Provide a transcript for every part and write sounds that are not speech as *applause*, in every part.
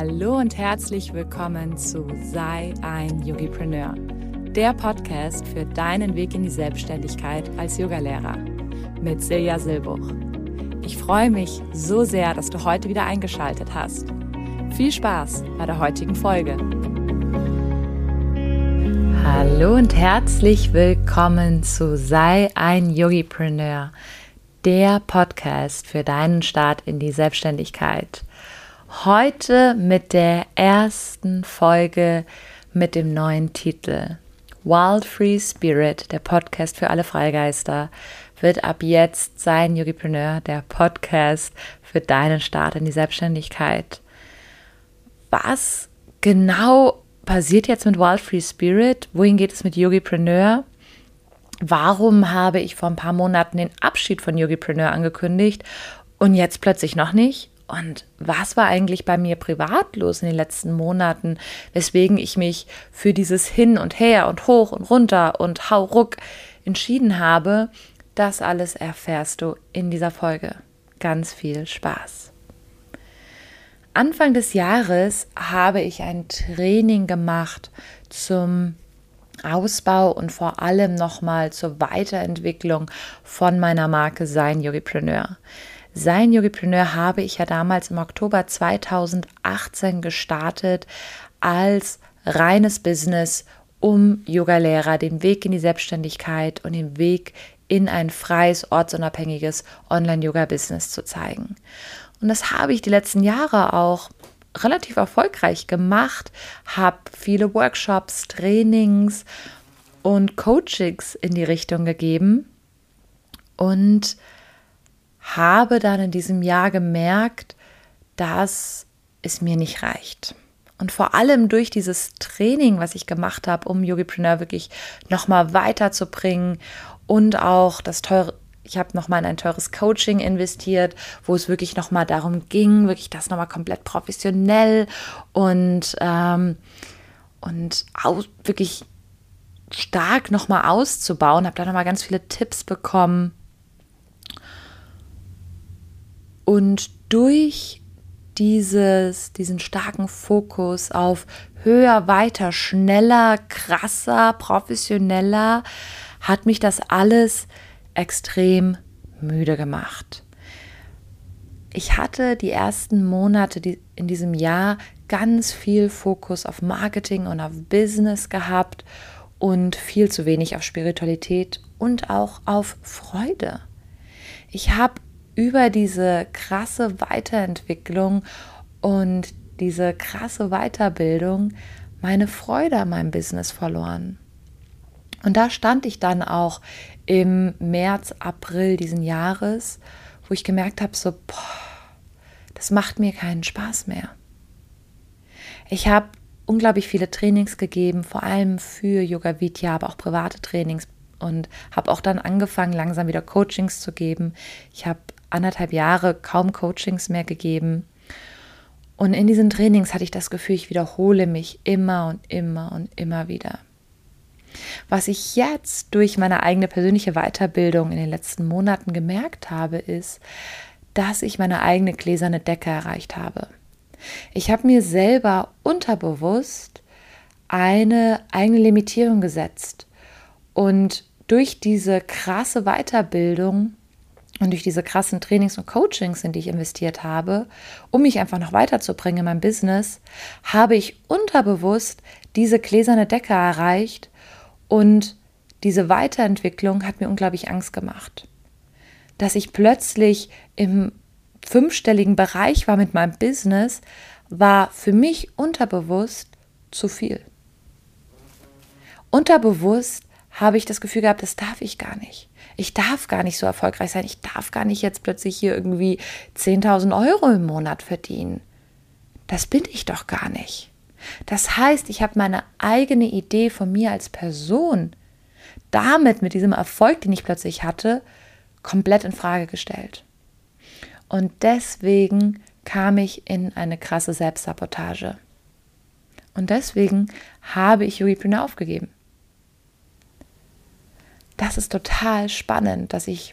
Hallo und herzlich willkommen zu Sei ein Yogipreneur, der Podcast für deinen Weg in die Selbstständigkeit als Yogalehrer mit Silja Silbuch. Ich freue mich so sehr, dass du heute wieder eingeschaltet hast. Viel Spaß bei der heutigen Folge. Hallo und herzlich willkommen zu Sei ein Yogipreneur, der Podcast für deinen Start in die Selbstständigkeit. Heute mit der ersten Folge mit dem neuen Titel Wild Free Spirit, der Podcast für alle Freigeister, wird ab jetzt sein Yogipreneur, der Podcast für deinen Start in die Selbstständigkeit. Was genau passiert jetzt mit Wild Free Spirit? Wohin geht es mit Yogipreneur? Warum habe ich vor ein paar Monaten den Abschied von Yogipreneur angekündigt und jetzt plötzlich noch nicht? Und was war eigentlich bei mir privat los in den letzten Monaten, weswegen ich mich für dieses Hin und Her und hoch und runter und hau ruck entschieden habe? Das alles erfährst du in dieser Folge. Ganz viel Spaß. Anfang des Jahres habe ich ein Training gemacht zum Ausbau und vor allem nochmal zur Weiterentwicklung von meiner Marke Sein Yogipreneur. Sein Yogipreneur habe ich ja damals im Oktober 2018 gestartet als reines Business, um Yogalehrer den Weg in die Selbstständigkeit und den Weg in ein freies, ortsunabhängiges Online-Yoga-Business zu zeigen. Und das habe ich die letzten Jahre auch relativ erfolgreich gemacht, habe viele Workshops, Trainings und Coachings in die Richtung gegeben und habe dann in diesem Jahr gemerkt, dass es mir nicht reicht. Und vor allem durch dieses Training, was ich gemacht habe, um Yogipreneur wirklich nochmal weiterzubringen und auch das teure, ich habe nochmal in ein teures Coaching investiert, wo es wirklich nochmal darum ging, wirklich das nochmal komplett professionell und, ähm, und aus, wirklich stark nochmal auszubauen. Habe da nochmal ganz viele Tipps bekommen und durch dieses, diesen starken Fokus auf höher, weiter, schneller, krasser, professioneller, hat mich das alles extrem müde gemacht. Ich hatte die ersten Monate in diesem Jahr ganz viel Fokus auf Marketing und auf Business gehabt und viel zu wenig auf Spiritualität und auch auf Freude. Ich habe über diese krasse Weiterentwicklung und diese krasse Weiterbildung meine Freude an meinem Business verloren. Und da stand ich dann auch im März, April diesen Jahres, wo ich gemerkt habe, so, boah, das macht mir keinen Spaß mehr. Ich habe unglaublich viele Trainings gegeben, vor allem für Yoga Vidya, aber auch private Trainings und habe auch dann angefangen, langsam wieder Coachings zu geben. Ich habe anderthalb Jahre kaum Coachings mehr gegeben. Und in diesen Trainings hatte ich das Gefühl, ich wiederhole mich immer und immer und immer wieder. Was ich jetzt durch meine eigene persönliche Weiterbildung in den letzten Monaten gemerkt habe, ist, dass ich meine eigene gläserne Decke erreicht habe. Ich habe mir selber unterbewusst eine eigene Limitierung gesetzt und durch diese krasse Weiterbildung und durch diese krassen Trainings und Coachings, in die ich investiert habe, um mich einfach noch weiterzubringen in meinem Business, habe ich unterbewusst diese gläserne Decke erreicht und diese Weiterentwicklung hat mir unglaublich Angst gemacht. Dass ich plötzlich im fünfstelligen Bereich war mit meinem Business, war für mich unterbewusst zu viel. Unterbewusst habe ich das Gefühl gehabt, das darf ich gar nicht ich darf gar nicht so erfolgreich sein, ich darf gar nicht jetzt plötzlich hier irgendwie 10.000 Euro im Monat verdienen. Das bin ich doch gar nicht. Das heißt, ich habe meine eigene Idee von mir als Person damit mit diesem Erfolg, den ich plötzlich hatte, komplett in Frage gestellt. Und deswegen kam ich in eine krasse Selbstsabotage. Und deswegen habe ich Yogipreneur aufgegeben das ist total spannend, dass ich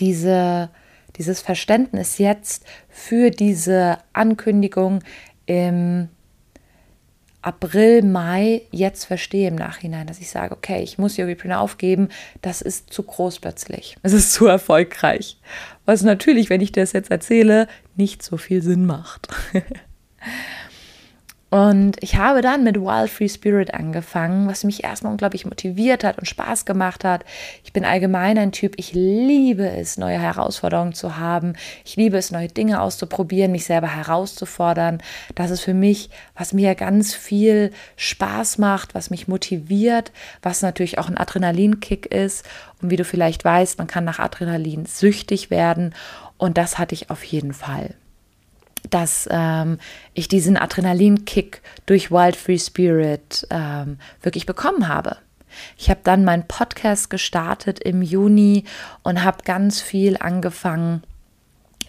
diese, dieses Verständnis jetzt für diese Ankündigung im April, Mai jetzt verstehe im Nachhinein, dass ich sage, okay, ich muss Yogipreneur aufgeben, das ist zu groß plötzlich. Es ist zu erfolgreich. Was natürlich, wenn ich das jetzt erzähle, nicht so viel Sinn macht. *laughs* Und ich habe dann mit Wild Free Spirit angefangen, was mich erstmal unglaublich motiviert hat und Spaß gemacht hat. Ich bin allgemein ein Typ, ich liebe es, neue Herausforderungen zu haben. Ich liebe es, neue Dinge auszuprobieren, mich selber herauszufordern. Das ist für mich, was mir ganz viel Spaß macht, was mich motiviert, was natürlich auch ein Adrenalinkick ist. Und wie du vielleicht weißt, man kann nach Adrenalin süchtig werden. Und das hatte ich auf jeden Fall dass ähm, ich diesen Adrenalinkick durch Wild Free Spirit ähm, wirklich bekommen habe. Ich habe dann meinen Podcast gestartet im Juni und habe ganz viel angefangen,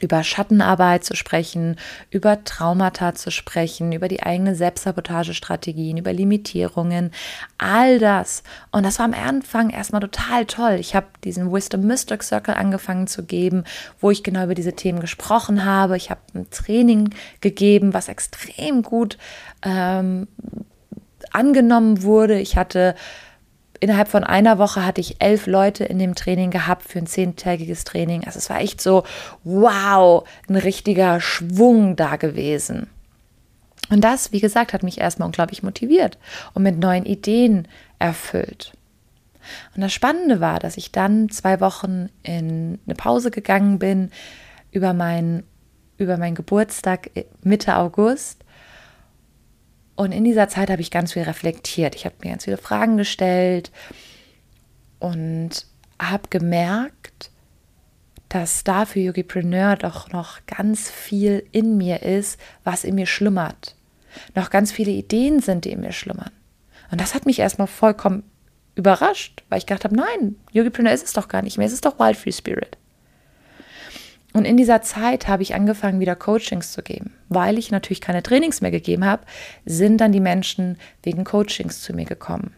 über Schattenarbeit zu sprechen, über Traumata zu sprechen, über die eigene Selbstsabotagestrategien, über Limitierungen, all das. Und das war am Anfang erstmal total toll. Ich habe diesen Wisdom Mystic Circle angefangen zu geben, wo ich genau über diese Themen gesprochen habe. Ich habe ein Training gegeben, was extrem gut ähm, angenommen wurde. Ich hatte innerhalb von einer Woche hatte ich elf Leute in dem Training gehabt für ein zehntägiges Training. Also es war echt so, wow, ein richtiger Schwung da gewesen. Und das, wie gesagt, hat mich erstmal unglaublich motiviert und mit neuen Ideen erfüllt. Und das Spannende war, dass ich dann zwei Wochen in eine Pause gegangen bin über meinen über meinen Geburtstag Mitte August und in dieser Zeit habe ich ganz viel reflektiert. Ich habe mir ganz viele Fragen gestellt und habe gemerkt, dass da für Yogipreneur doch noch ganz viel in mir ist, was in mir schlummert. Noch ganz viele Ideen sind, die in mir schlummern. Und das hat mich erstmal vollkommen überrascht, weil ich gedacht habe, nein, Yogipreneur ist es doch gar nicht mehr, es ist doch Wild Free Spirit. Und in dieser Zeit habe ich angefangen, wieder Coachings zu geben. Weil ich natürlich keine Trainings mehr gegeben habe, sind dann die Menschen wegen Coachings zu mir gekommen.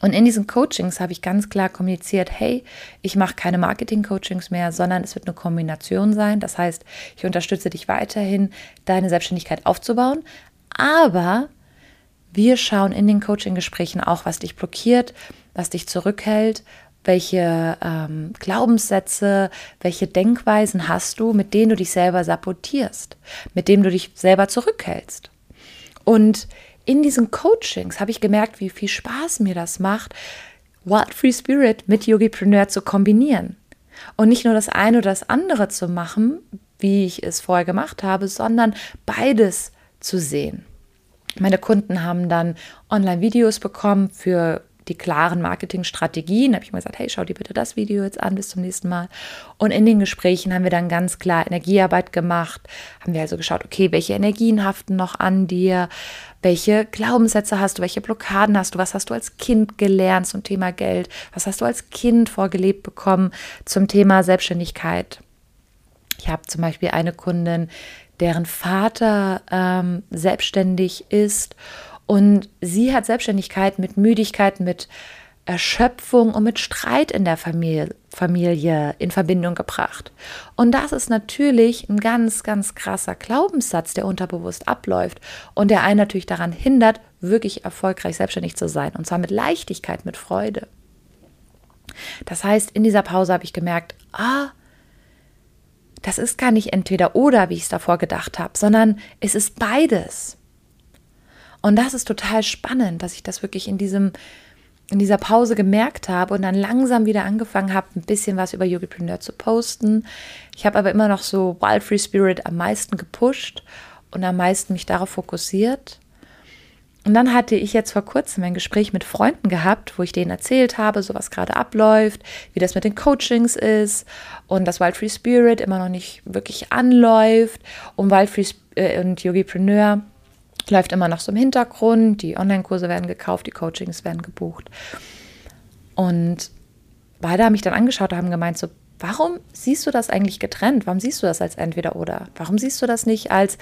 Und in diesen Coachings habe ich ganz klar kommuniziert, hey, ich mache keine Marketing-Coachings mehr, sondern es wird eine Kombination sein. Das heißt, ich unterstütze dich weiterhin, deine Selbstständigkeit aufzubauen. Aber wir schauen in den Coaching-Gesprächen auch, was dich blockiert, was dich zurückhält, welche ähm, Glaubenssätze, welche Denkweisen hast du, mit denen du dich selber sabotierst, mit denen du dich selber zurückhältst. Und in diesen Coachings habe ich gemerkt, wie viel Spaß mir das macht, Wild Free Spirit mit Yogipreneur zu kombinieren. Und nicht nur das eine oder das andere zu machen, wie ich es vorher gemacht habe, sondern beides zu sehen. Meine Kunden haben dann Online-Videos bekommen für die klaren Marketingstrategien. Da habe ich mal gesagt, hey, schau dir bitte das Video jetzt an, bis zum nächsten Mal. Und in den Gesprächen haben wir dann ganz klar Energiearbeit gemacht, haben wir also geschaut, okay, welche Energien haften noch an dir, welche Glaubenssätze hast du, welche Blockaden hast du, was hast du als Kind gelernt zum Thema Geld, was hast du als Kind vorgelebt bekommen zum Thema Selbstständigkeit. Ich habe zum Beispiel eine Kundin, deren Vater ähm, selbstständig ist und sie hat Selbstständigkeit mit Müdigkeit, mit Erschöpfung und mit Streit in der Familie, Familie in Verbindung gebracht. Und das ist natürlich ein ganz, ganz krasser Glaubenssatz, der unterbewusst abläuft und der einen natürlich daran hindert, wirklich erfolgreich selbstständig zu sein. Und zwar mit Leichtigkeit, mit Freude. Das heißt, in dieser Pause habe ich gemerkt, ah, das ist gar nicht entweder oder, wie ich es davor gedacht habe, sondern es ist beides. Und das ist total spannend, dass ich das wirklich in diesem in dieser Pause gemerkt habe und dann langsam wieder angefangen habe, ein bisschen was über Yogipreneur zu posten. Ich habe aber immer noch so Wild Free Spirit am meisten gepusht und am meisten mich darauf fokussiert. Und dann hatte ich jetzt vor kurzem ein Gespräch mit Freunden gehabt, wo ich denen erzählt habe, so was gerade abläuft, wie das mit den Coachings ist und dass Wild Free Spirit immer noch nicht wirklich anläuft und Wild Free Sp äh, und Yogipreneur läuft immer noch so im Hintergrund. Die Online-Kurse werden gekauft, die Coachings werden gebucht. Und beide haben mich dann angeschaut und haben gemeint, so, warum siehst du das eigentlich getrennt? Warum siehst du das als entweder oder? Warum siehst du das nicht als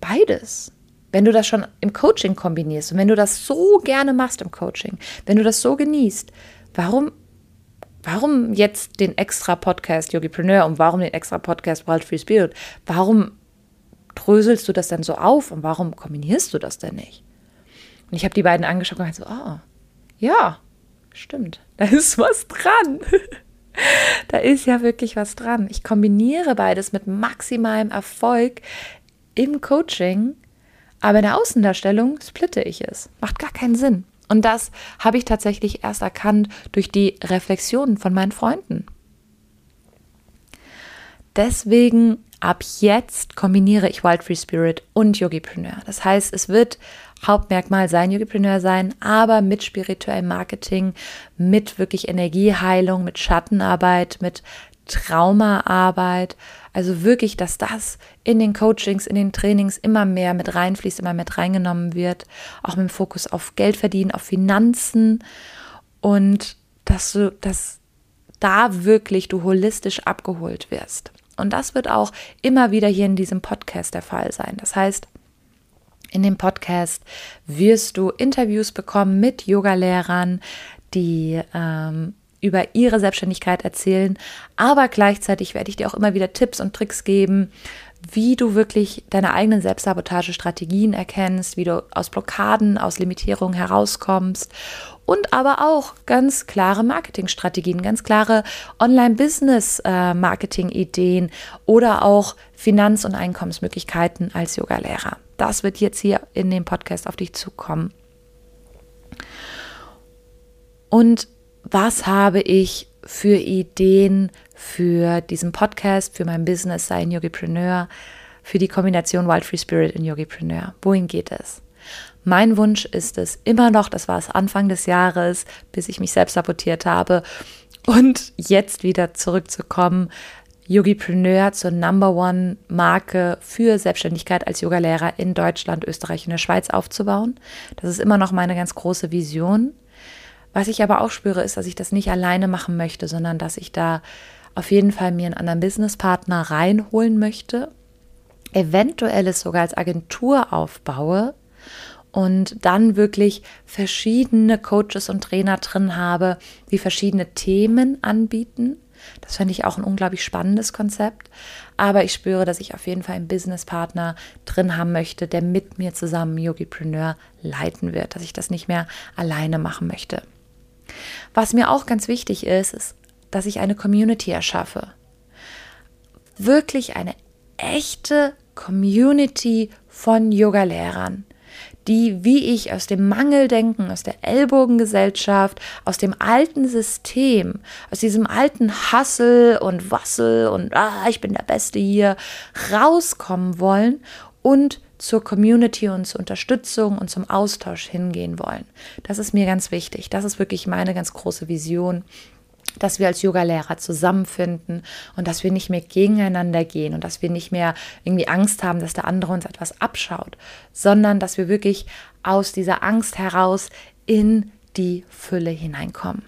beides? Wenn du das schon im Coaching kombinierst und wenn du das so gerne machst im Coaching, wenn du das so genießt, warum, warum jetzt den extra Podcast Yogipreneur und warum den extra Podcast Wild Free Spirit? Warum dröselst du das denn so auf und warum kombinierst du das denn nicht? Und ich habe die beiden angeschaut und so, ah, ja, stimmt, *laughs* da ist was dran. *laughs* da ist ja wirklich was dran. Ich kombiniere beides mit maximalem Erfolg im Coaching, aber in der Außendarstellung splitte ich es. Macht gar keinen Sinn. Und das habe ich tatsächlich erst erkannt durch die Reflexionen von meinen Freunden. Deswegen ab jetzt kombiniere ich Wild Free Spirit und Yogipreneur. Das heißt, es wird Hauptmerkmal sein Yogipreneur sein, aber mit spirituellem Marketing, mit wirklich Energieheilung, mit Schattenarbeit, mit Traumaarbeit. Also wirklich, dass das in den Coachings, in den Trainings immer mehr mit reinfließt, immer mit reingenommen wird. Auch mit dem Fokus auf Geld verdienen, auf Finanzen und dass du, dass da wirklich du holistisch abgeholt wirst. Und das wird auch immer wieder hier in diesem Podcast der Fall sein. Das heißt, in dem Podcast wirst du Interviews bekommen mit Yogalehrern, die ähm, über ihre Selbstständigkeit erzählen, aber gleichzeitig werde ich dir auch immer wieder Tipps und Tricks geben, wie du wirklich deine eigenen Selbstsabotage-Strategien erkennst, wie du aus Blockaden, aus Limitierungen herauskommst und aber auch ganz klare Marketingstrategien, ganz klare Online-Business-Marketing-Ideen äh, oder auch Finanz- und Einkommensmöglichkeiten als Yogalehrer. Das wird jetzt hier in dem Podcast auf dich zukommen. Und was habe ich für Ideen für diesen Podcast, für mein Business, sei ein Yogipreneur, für die Kombination Wild Free Spirit und Yogipreneur? Wohin geht es? Mein Wunsch ist es immer noch, das war es Anfang des Jahres, bis ich mich selbst sabotiert habe, und jetzt wieder zurückzukommen, Yogipreneur zur Number One Marke für Selbstständigkeit als Yogalehrer in Deutschland, Österreich und der Schweiz aufzubauen. Das ist immer noch meine ganz große Vision. Was ich aber auch spüre, ist, dass ich das nicht alleine machen möchte, sondern dass ich da auf jeden Fall mir einen anderen Businesspartner reinholen möchte, eventuell es sogar als Agentur aufbaue und dann wirklich verschiedene Coaches und Trainer drin habe, die verschiedene Themen anbieten. Das fände ich auch ein unglaublich spannendes Konzept. Aber ich spüre, dass ich auf jeden Fall einen Businesspartner drin haben möchte, der mit mir zusammen Yogipreneur leiten wird, dass ich das nicht mehr alleine machen möchte. Was mir auch ganz wichtig ist, ist, dass ich eine Community erschaffe. Wirklich eine echte Community von Yogalehrern, die, wie ich, aus dem Mangeldenken, aus der Ellbogengesellschaft, aus dem alten System, aus diesem alten Hassel und Wassel und ah, ich bin der Beste hier, rauskommen wollen und zur Community und zur Unterstützung und zum Austausch hingehen wollen. Das ist mir ganz wichtig. Das ist wirklich meine ganz große Vision, dass wir als Yogalehrer zusammenfinden und dass wir nicht mehr gegeneinander gehen und dass wir nicht mehr irgendwie Angst haben, dass der andere uns etwas abschaut, sondern dass wir wirklich aus dieser Angst heraus in die Fülle hineinkommen.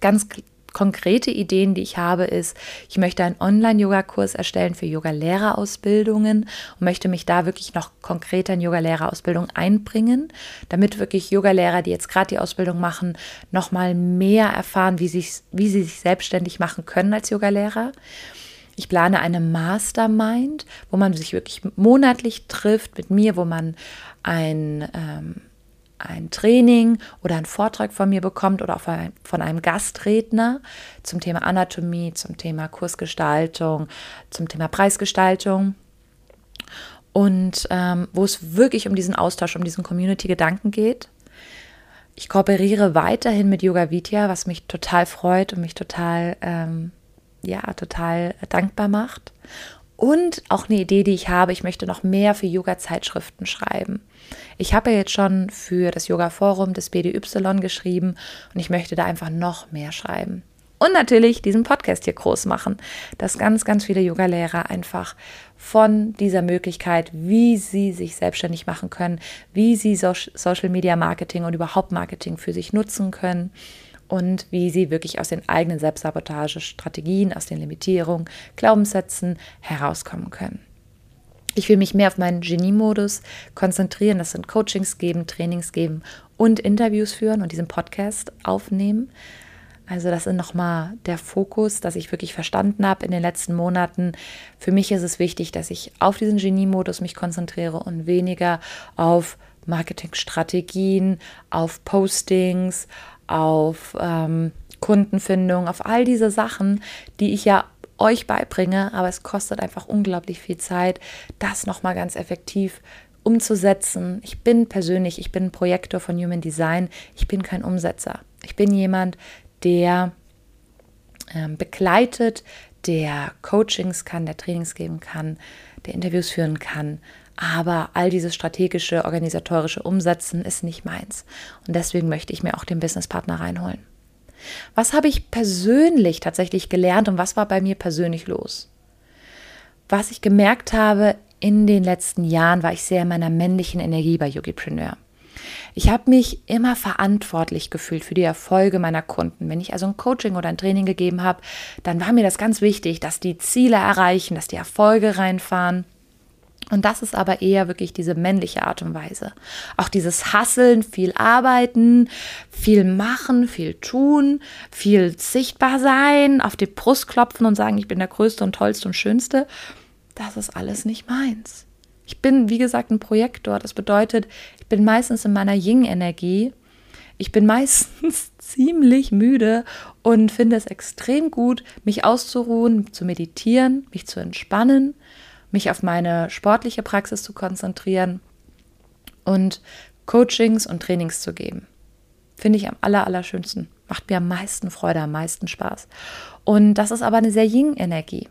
Ganz konkrete Ideen, die ich habe, ist, ich möchte einen Online-Yoga-Kurs erstellen für Yoga-Lehrerausbildungen und möchte mich da wirklich noch konkreter in Yoga-Lehrerausbildung einbringen, damit wirklich Yoga-Lehrer, die jetzt gerade die Ausbildung machen, nochmal mehr erfahren, wie, sich, wie sie sich selbstständig machen können als Yoga-Lehrer. Ich plane eine Mastermind, wo man sich wirklich monatlich trifft mit mir, wo man ein ähm, ein Training oder einen Vortrag von mir bekommt oder auch von einem Gastredner zum Thema Anatomie, zum Thema Kursgestaltung, zum Thema Preisgestaltung. Und ähm, wo es wirklich um diesen Austausch, um diesen Community-Gedanken geht. Ich kooperiere weiterhin mit Yoga Vidya, was mich total freut und mich total, ähm, ja, total dankbar macht. Und auch eine Idee, die ich habe, ich möchte noch mehr für Yoga-Zeitschriften schreiben. Ich habe ja jetzt schon für das Yoga-Forum des BDY geschrieben und ich möchte da einfach noch mehr schreiben. Und natürlich diesen Podcast hier groß machen, dass ganz, ganz viele Yoga-Lehrer einfach von dieser Möglichkeit, wie sie sich selbstständig machen können, wie sie Social Media Marketing und überhaupt Marketing für sich nutzen können und wie sie wirklich aus den eigenen Selbstsabotage-Strategien, aus den Limitierungen, Glaubenssätzen herauskommen können. Ich will mich mehr auf meinen Genie-Modus konzentrieren. Das sind Coachings geben, Trainings geben und Interviews führen und diesen Podcast aufnehmen. Also das ist nochmal der Fokus, dass ich wirklich verstanden habe in den letzten Monaten. Für mich ist es wichtig, dass ich auf diesen Genie-Modus mich konzentriere und weniger auf Marketingstrategien, auf Postings, auf ähm, Kundenfindung, auf all diese Sachen, die ich ja euch beibringe, aber es kostet einfach unglaublich viel Zeit, das nochmal ganz effektiv umzusetzen. Ich bin persönlich, ich bin Projektor von Human Design, ich bin kein Umsetzer. Ich bin jemand, der ähm, begleitet, der Coachings kann, der Trainings geben kann, der Interviews führen kann. Aber all dieses strategische, organisatorische Umsetzen ist nicht meins. Und deswegen möchte ich mir auch den Businesspartner reinholen. Was habe ich persönlich tatsächlich gelernt und was war bei mir persönlich los? Was ich gemerkt habe in den letzten Jahren, war ich sehr in meiner männlichen Energie bei Yogipreneur. Ich habe mich immer verantwortlich gefühlt für die Erfolge meiner Kunden. Wenn ich also ein Coaching oder ein Training gegeben habe, dann war mir das ganz wichtig, dass die Ziele erreichen, dass die Erfolge reinfahren. Und das ist aber eher wirklich diese männliche Art und Weise. Auch dieses Hasseln, viel arbeiten, viel machen, viel tun, viel sichtbar sein, auf die Brust klopfen und sagen, ich bin der Größte und Tollste und Schönste. Das ist alles nicht meins. Ich bin, wie gesagt, ein Projektor. Das bedeutet, ich bin meistens in meiner Ying-Energie. Ich bin *laughs* meistens ziemlich müde und finde es extrem gut, mich auszuruhen, zu meditieren, mich zu entspannen, mich auf meine sportliche Praxis zu konzentrieren und Coachings und Trainings zu geben. Finde ich am aller, allerschönsten. Macht mir am meisten Freude, am meisten Spaß. Und das ist aber eine sehr Ying-Energie.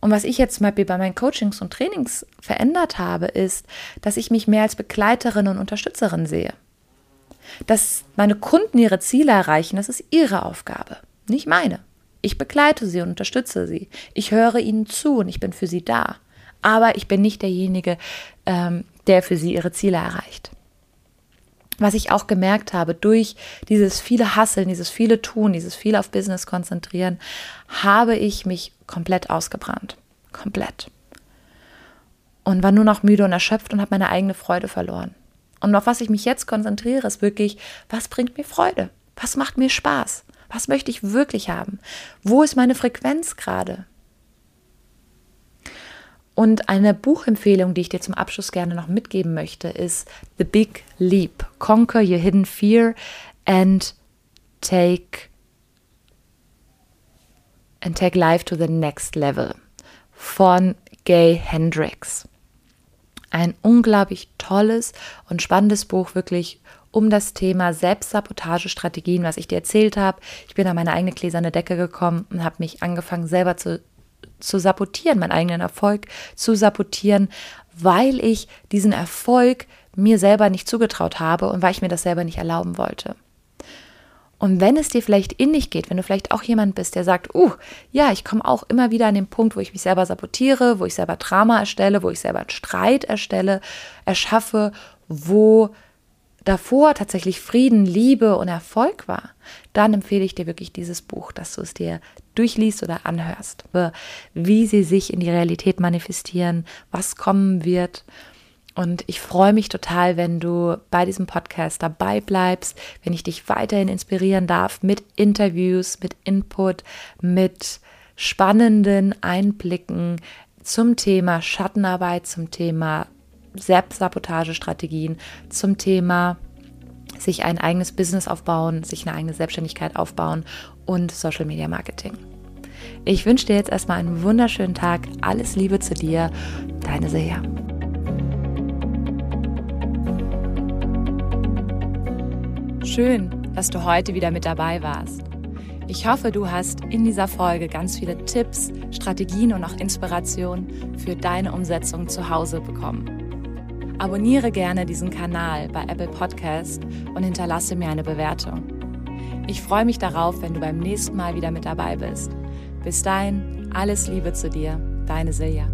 Und was ich jetzt zum Beispiel bei meinen Coachings und Trainings verändert habe, ist, dass ich mich mehr als Begleiterin und Unterstützerin sehe. Dass meine Kunden ihre Ziele erreichen, das ist ihre Aufgabe, nicht meine. Ich begleite sie und unterstütze sie. Ich höre ihnen zu und ich bin für sie da. Aber ich bin nicht derjenige, ähm, der für sie ihre Ziele erreicht. Was ich auch gemerkt habe, durch dieses viele Hasseln, dieses viele Tun, dieses viele auf Business konzentrieren, habe ich mich komplett ausgebrannt. Komplett. Und war nur noch müde und erschöpft und habe meine eigene Freude verloren. Und auf was ich mich jetzt konzentriere, ist wirklich, was bringt mir Freude? Was macht mir Spaß? Was möchte ich wirklich haben? Wo ist meine Frequenz gerade? Und eine Buchempfehlung, die ich dir zum Abschluss gerne noch mitgeben möchte, ist The Big Leap. Conquer Your Hidden Fear and Take and Take Life to the Next Level von Gay Hendricks. Ein unglaublich tolles und spannendes Buch, wirklich um das Thema Selbstsabotagestrategien, was ich dir erzählt habe. Ich bin an meine eigene gläserne Decke gekommen und habe mich angefangen, selber zu zu sabotieren, meinen eigenen Erfolg zu sabotieren, weil ich diesen Erfolg mir selber nicht zugetraut habe und weil ich mir das selber nicht erlauben wollte. Und wenn es dir vielleicht innig geht, wenn du vielleicht auch jemand bist, der sagt, uh, ja, ich komme auch immer wieder an den Punkt, wo ich mich selber sabotiere, wo ich selber Drama erstelle, wo ich selber Streit erstelle, erschaffe, wo davor tatsächlich Frieden, Liebe und Erfolg war, dann empfehle ich dir wirklich dieses Buch, dass du es dir durchliest oder anhörst, wie sie sich in die Realität manifestieren, was kommen wird. Und ich freue mich total, wenn du bei diesem Podcast dabei bleibst, wenn ich dich weiterhin inspirieren darf mit Interviews, mit Input, mit spannenden Einblicken zum Thema Schattenarbeit, zum Thema Selbstsabotagestrategien zum Thema sich ein eigenes Business aufbauen, sich eine eigene Selbstständigkeit aufbauen und Social Media Marketing. Ich wünsche dir jetzt erstmal einen wunderschönen Tag. Alles Liebe zu dir, deine Seja. Schön, dass du heute wieder mit dabei warst. Ich hoffe, du hast in dieser Folge ganz viele Tipps, Strategien und auch Inspirationen für deine Umsetzung zu Hause bekommen. Abonniere gerne diesen Kanal bei Apple Podcast und hinterlasse mir eine Bewertung. Ich freue mich darauf, wenn du beim nächsten Mal wieder mit dabei bist. Bis dahin, alles Liebe zu dir, deine Silja.